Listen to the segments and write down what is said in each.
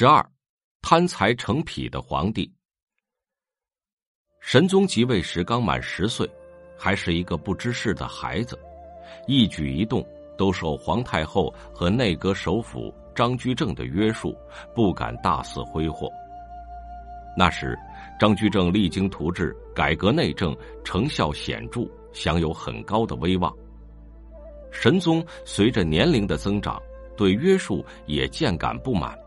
十二，贪财成癖的皇帝。神宗即位时刚满十岁，还是一个不知事的孩子，一举一动都受皇太后和内阁首辅张居正的约束，不敢大肆挥霍。那时，张居正励精图治，改革内政，成效显著，享有很高的威望。神宗随着年龄的增长，对约束也渐感不满。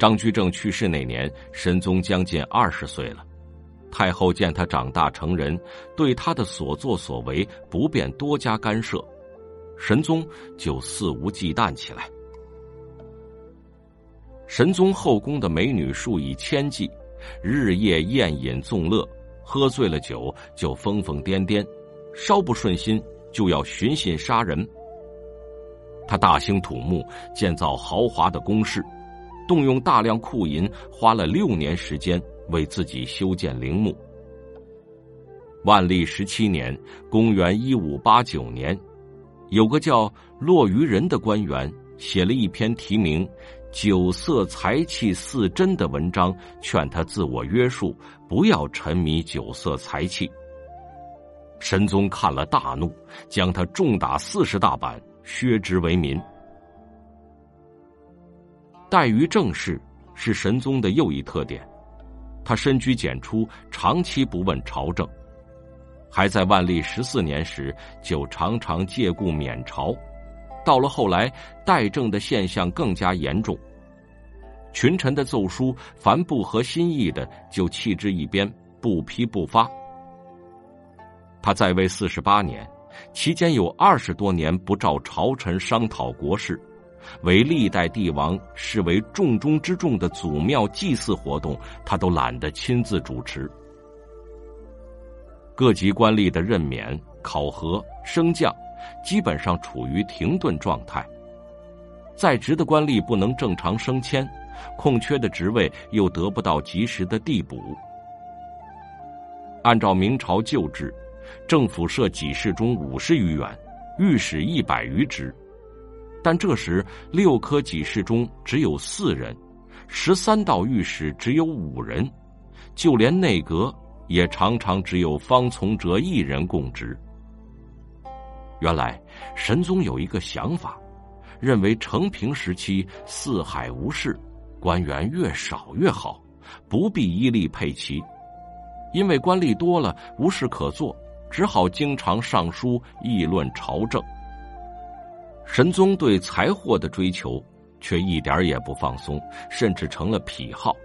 张居正去世那年，神宗将近二十岁了。太后见他长大成人，对他的所作所为不便多加干涉，神宗就肆无忌惮起来。神宗后宫的美女数以千计，日夜宴饮纵乐，喝醉了酒就疯疯癫癫，稍不顺心就要寻衅杀人。他大兴土木，建造豪华的宫室，动用大量库银，花了六年时间为自己修建陵墓。万历十七年（公元一五八九年），有个叫骆于人的官员写了一篇题名。酒色财气似真的文章，劝他自我约束，不要沉迷酒色财气。神宗看了大怒，将他重打四十大板，削职为民。怠于政事是神宗的又一特点，他深居简出，长期不问朝政，还在万历十四年时就常常借故免朝。到了后来，怠政的现象更加严重。群臣的奏疏，凡不合心意的，就弃之一边，不批不发。他在位四十八年，期间有二十多年不召朝臣商讨国事，为历代帝王视为重中之重的祖庙祭祀活动，他都懒得亲自主持。各级官吏的任免、考核、升降。基本上处于停顿状态，在职的官吏不能正常升迁，空缺的职位又得不到及时的递补。按照明朝旧制，政府设给事中五十余员，御史一百余职，但这时六科给事中只有四人，十三道御史只有五人，就连内阁也常常只有方从哲一人供职。原来，神宗有一个想法，认为成平时期四海无事，官员越少越好，不必依立配齐，因为官吏多了无事可做，只好经常上书议论朝政。神宗对财货的追求却一点也不放松，甚至成了癖好。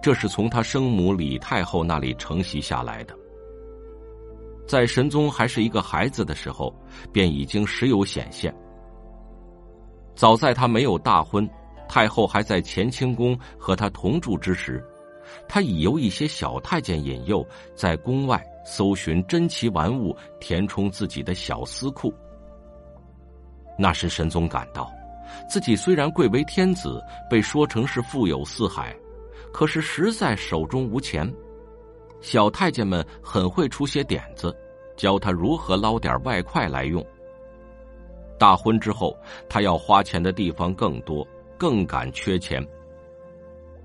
这是从他生母李太后那里承袭下来的。在神宗还是一个孩子的时候，便已经时有显现。早在他没有大婚，太后还在乾清宫和他同住之时，他已由一些小太监引诱，在宫外搜寻珍奇玩物，填充自己的小私库。那时神宗感到，自己虽然贵为天子，被说成是富有四海，可是实在手中无钱。小太监们很会出些点子，教他如何捞点外快来用。大婚之后，他要花钱的地方更多，更感缺钱。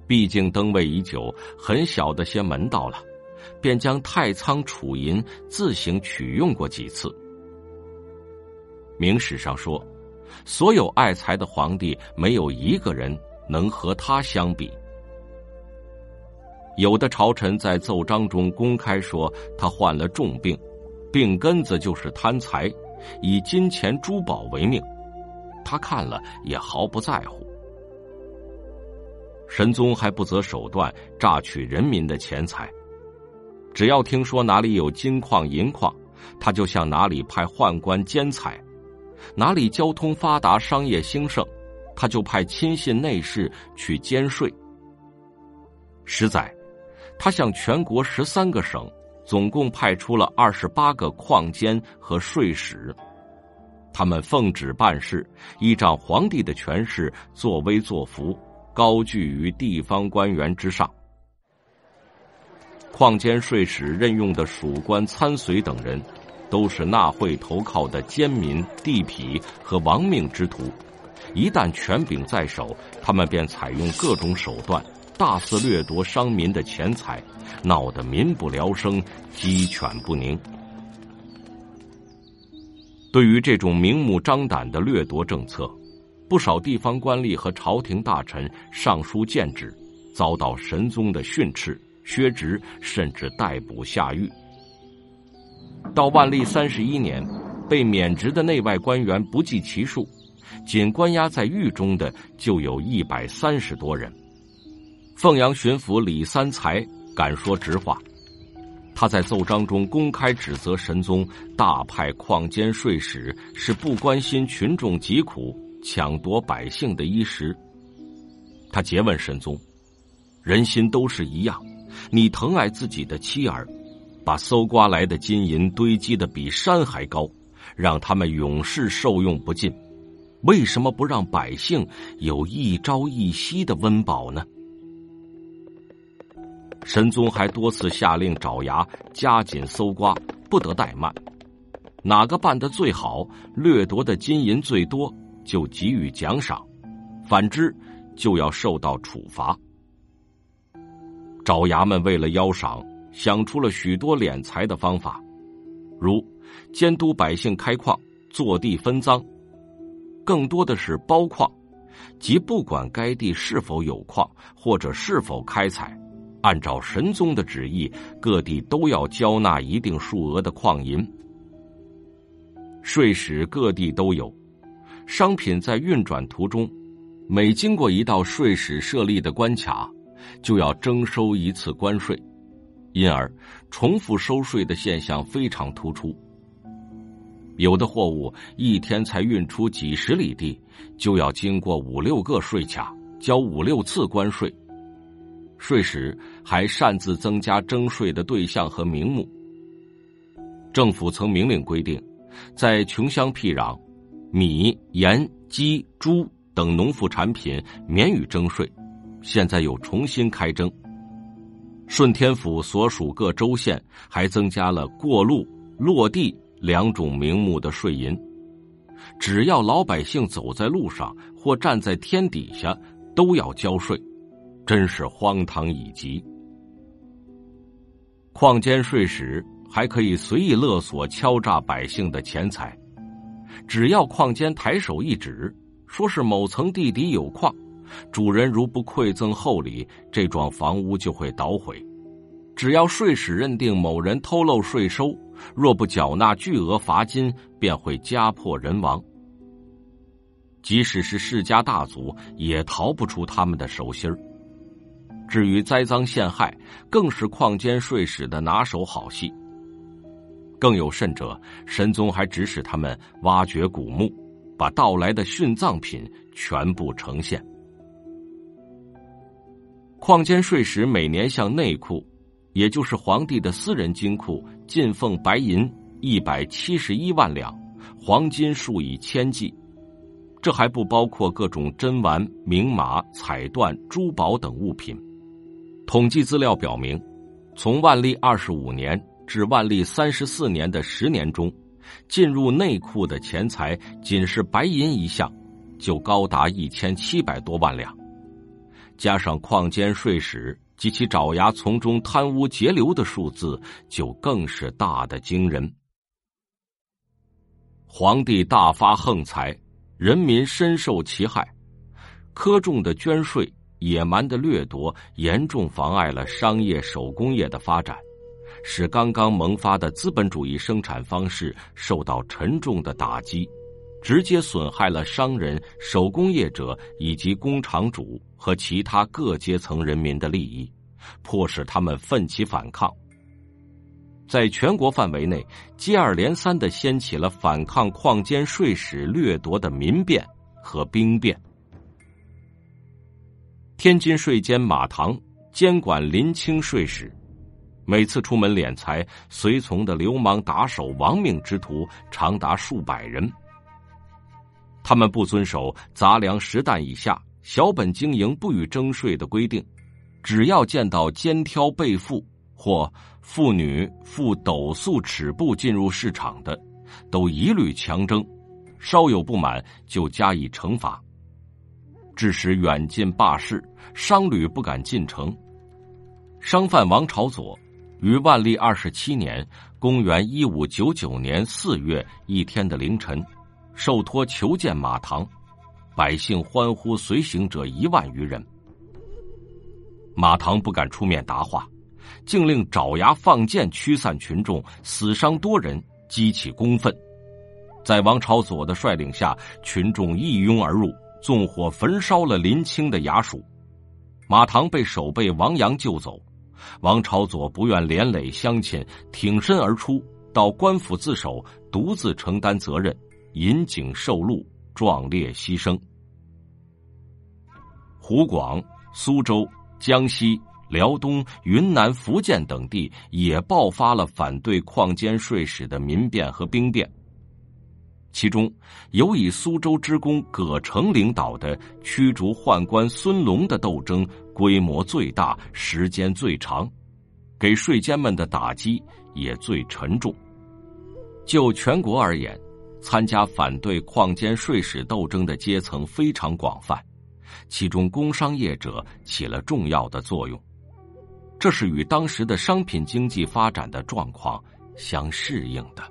毕竟登位已久，很小的些门道了，便将太仓储银自行取用过几次。明史上说，所有爱财的皇帝，没有一个人能和他相比。有的朝臣在奏章中公开说他患了重病，病根子就是贪财，以金钱珠宝为命。他看了也毫不在乎。神宗还不择手段榨取人民的钱财，只要听说哪里有金矿银矿，他就向哪里派宦官监财；哪里交通发达、商业兴盛，他就派亲信内侍去监税。实在。他向全国十三个省，总共派出了二十八个矿监和税使，他们奉旨办事，依仗皇帝的权势作威作福，高居于地方官员之上。矿监税使任用的属官参随等人，都是纳贿投靠的奸民、地痞和亡命之徒，一旦权柄在手，他们便采用各种手段，大肆掠夺商民的钱财，闹得民不聊生，鸡犬不宁。对于这种明目张胆的掠夺政策，不少地方官吏和朝廷大臣上书谏止，遭到神宗的训斥、削职，甚至逮捕下狱。到万历三十一年，被免职的内外官员不计其数，仅关押在狱中的就有一百三十多人。凤阳巡抚李三才敢说直话。他在奏章中公开指责神宗大派矿监税使是不关心群众疾苦、抢夺百姓的衣食。他诘问神宗：“人心都是一样，你疼爱自己的妻儿，把搜刮来的金银堆积的比山还高，让他们永世受用不尽，为什么不让百姓有一朝一夕的温饱呢？”神宗还多次下令爪牙加紧搜刮，不得怠慢。哪个办得最好，掠夺的金银最多，就给予奖赏；反之，就要受到处罚。爪牙们为了邀赏，想出了许多敛财的方法，如监督百姓开矿、坐地分赃；更多的是包矿，即不管该地是否有矿或者是否开采。按照神宗的旨意，各地都要交纳一定数额的矿银。税使各地都有，商品在运转途中，每经过一道税使设立的关卡，就要征收一次关税，因而重复收税的现象非常突出。有的货物一天才运出几十里地，就要经过五六个税卡，交五六次关税。税时还擅自增加征税的对象和名目。政府曾明令规定，在穷乡僻壤，米、盐、鸡、猪等农副产品免予征税，现在又重新开征。顺天府所属各州县还增加了过路、落地两种名目的税银，只要老百姓走在路上或站在天底下，都要交税。真是荒唐以极！矿监税使还可以随意勒索、敲诈百姓的钱财，只要矿监抬手一指，说是某层地底有矿，主人如不馈赠厚礼，这幢房屋就会捣毁；只要税使认定某人偷漏税收，若不缴纳巨额罚金，便会家破人亡。即使是世家大族，也逃不出他们的手心儿。至于栽赃陷害，更是矿监税使的拿手好戏。更有甚者，神宗还指使他们挖掘古墓，把盗来的殉葬品全部呈现。矿监税使每年向内库，也就是皇帝的私人金库进奉白银一百七十一万两，黄金数以千计，这还不包括各种珍玩、名马、彩缎、珠宝等物品。统计资料表明，从万历二十五年至万历三十四年的十年中，进入内库的钱财仅是白银一项，就高达一千七百多万两，加上矿监税使及其爪牙从中贪污截留的数字，就更是大的惊人。皇帝大发横财，人民深受其害，苛重的捐税。野蛮的掠夺严重妨碍了商业手工业的发展，使刚刚萌发的资本主义生产方式受到沉重的打击，直接损害了商人、手工业者以及工厂主和其他各阶层人民的利益，迫使他们奋起反抗。在全国范围内，接二连三的掀起了反抗矿监税使掠夺的民变和兵变。天津税监马堂监管临清税使，每次出门敛财，随从的流氓打手、亡命之徒长达数百人。他们不遵守杂粮十担以下小本经营不予征税的规定，只要见到肩挑背负或妇女负斗素尺布进入市场的，都一律强征，稍有不满就加以惩罚，致使远近罢市，商旅不敢进城。商贩王朝佐于万历二十七年（公元一五九九年四月）一天的凌晨，受托求见马唐，百姓欢呼，随行者一万余人。马唐不敢出面答话，竟令爪牙放箭驱散群众，死伤多人，激起公愤。在王朝佐的率领下，群众一拥而入，纵火焚烧了林清的衙署。马唐被守备王阳救走。王朝佐不愿连累乡亲，挺身而出，到官府自首，独自承担责任，引颈受戮，壮烈牺牲。湖广、苏州、江西、辽东、云南、福建等地也爆发了反对矿监税使的民变和兵变。其中，有以苏州之公葛城领导的驱逐宦官孙龙的斗争。规模最大，时间最长，给税监们的打击也最沉重。就全国而言，参加反对矿监税史斗争的阶层非常广泛，其中工商业者起了重要的作用。这是与当时的商品经济发展的状况相适应的。